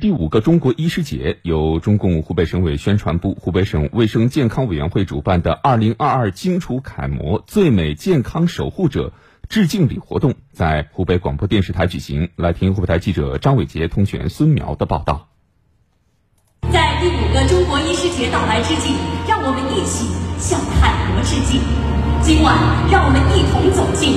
第五个中国医师节由中共湖北省委宣传部、湖北省卫生健康委员会主办的“二零二二荆楚楷模最美健康守护者”致敬礼活动在湖北广播电视台举行。来听湖北台记者张伟杰、通讯员孙苗的报道。在第五个中国医师节到来之际，让我们一起向楷模致敬。今晚，让我们一同走进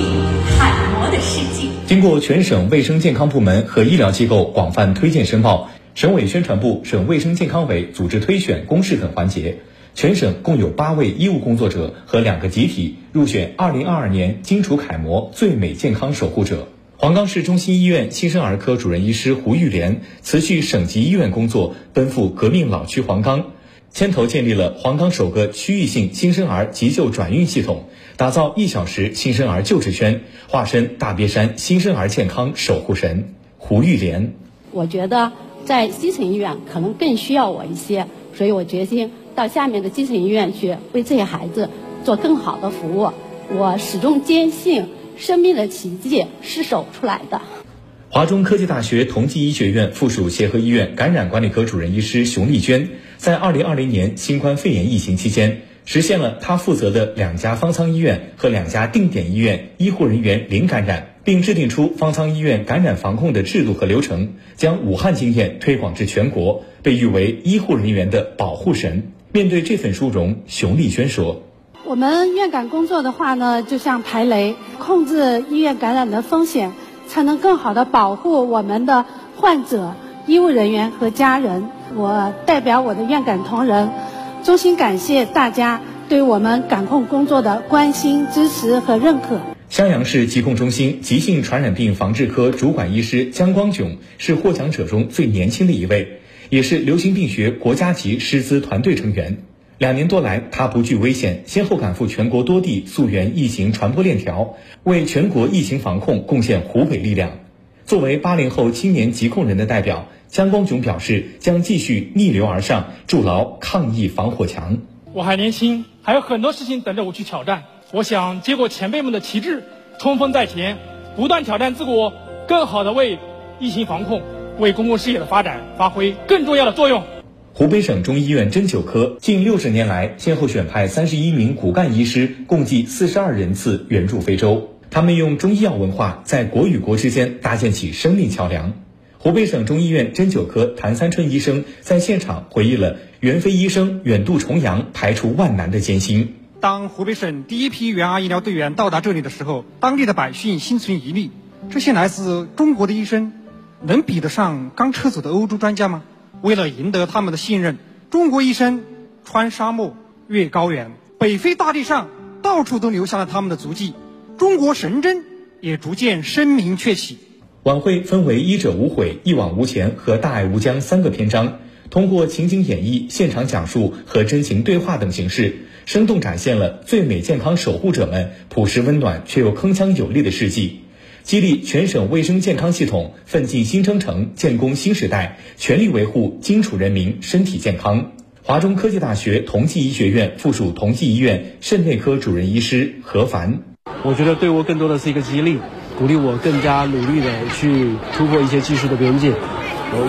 楷模的世界。经过全省卫生健康部门和医疗机构广泛推荐申报，省委宣传部、省卫生健康委组织推选公示等环节，全省共有八位医务工作者和两个集体入选2022年荆楚楷模最美健康守护者。黄冈市中心医院新生儿科主任医师胡玉莲辞去省级医院工作，奔赴革命老区黄冈。牵头建立了黄冈首个区域性新生儿急救转运系统，打造一小时新生儿救治圈，化身大别山新生儿健康守护神胡玉莲。我觉得在基层医院可能更需要我一些，所以我决心到下面的基层医院去为这些孩子做更好的服务。我始终坚信，生命的奇迹是守出来的。华中科技大学同济医学院附属协和医院感染管理科主任医师熊丽娟，在2020年新冠肺炎疫情期间，实现了他负责的两家方舱医院和两家定点医院医护人员零感染，并制定出方舱医院感染防控的制度和流程，将武汉经验推广至全国，被誉为医护人员的保护神。面对这份殊荣，熊丽娟说：“我们院感工作的话呢，就像排雷，控制医院感染的风险。”才能更好的保护我们的患者、医务人员和家人。我代表我的院感同仁，衷心感谢大家对我们感控工作的关心、支持和认可。襄阳市疾控中心急性传染病防治科主管医师姜光炯是获奖者中最年轻的一位，也是流行病学国家级师资团队成员。两年多来，他不惧危险，先后赶赴全国多地溯源疫情传播链条，为全国疫情防控贡献湖北力量。作为八零后青年疾控人的代表，姜光炯表示将继续逆流而上，筑牢抗疫防火墙。我还年轻，还有很多事情等着我去挑战。我想接过前辈们的旗帜，冲锋在前，不断挑战自我，更好的为疫情防控、为公共事业的发展发挥更重要的作用。湖北省中医院针灸科近六十年来，先后选派三十一名骨干医师，共计四十二人次援助非洲。他们用中医药文化，在国与国之间搭建起生命桥梁。湖北省中医院针灸科谭三春医生在现场回忆了袁飞医生远渡重洋、排除万难的艰辛。当湖北省第一批援鄂医疗队员到达这里的时候，当地的百姓心存疑虑：这些来自中国的医生，能比得上刚撤走的欧洲专家吗？为了赢得他们的信任，中国医生穿沙漠、越高原，北非大地上到处都留下了他们的足迹，中国神针也逐渐声名鹊起。晚会分为“医者无悔、一往无前”和“大爱无疆”三个篇章，通过情景演绎、现场讲述和真情对话等形式，生动展现了最美健康守护者们朴实温暖却又铿锵有力的事迹。激励全省卫生健康系统奋进新征程、建功新时代，全力维护荆楚人民身体健康。华中科技大学同济医学院附属同济医院肾内科主任医师何凡，我觉得对我更多的是一个激励，鼓励我更加努力的去突破一些技术的边界，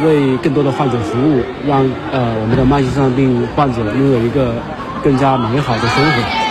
为更多的患者服务，让呃我们的慢性肾脏病患者拥有一个更加美好的生活。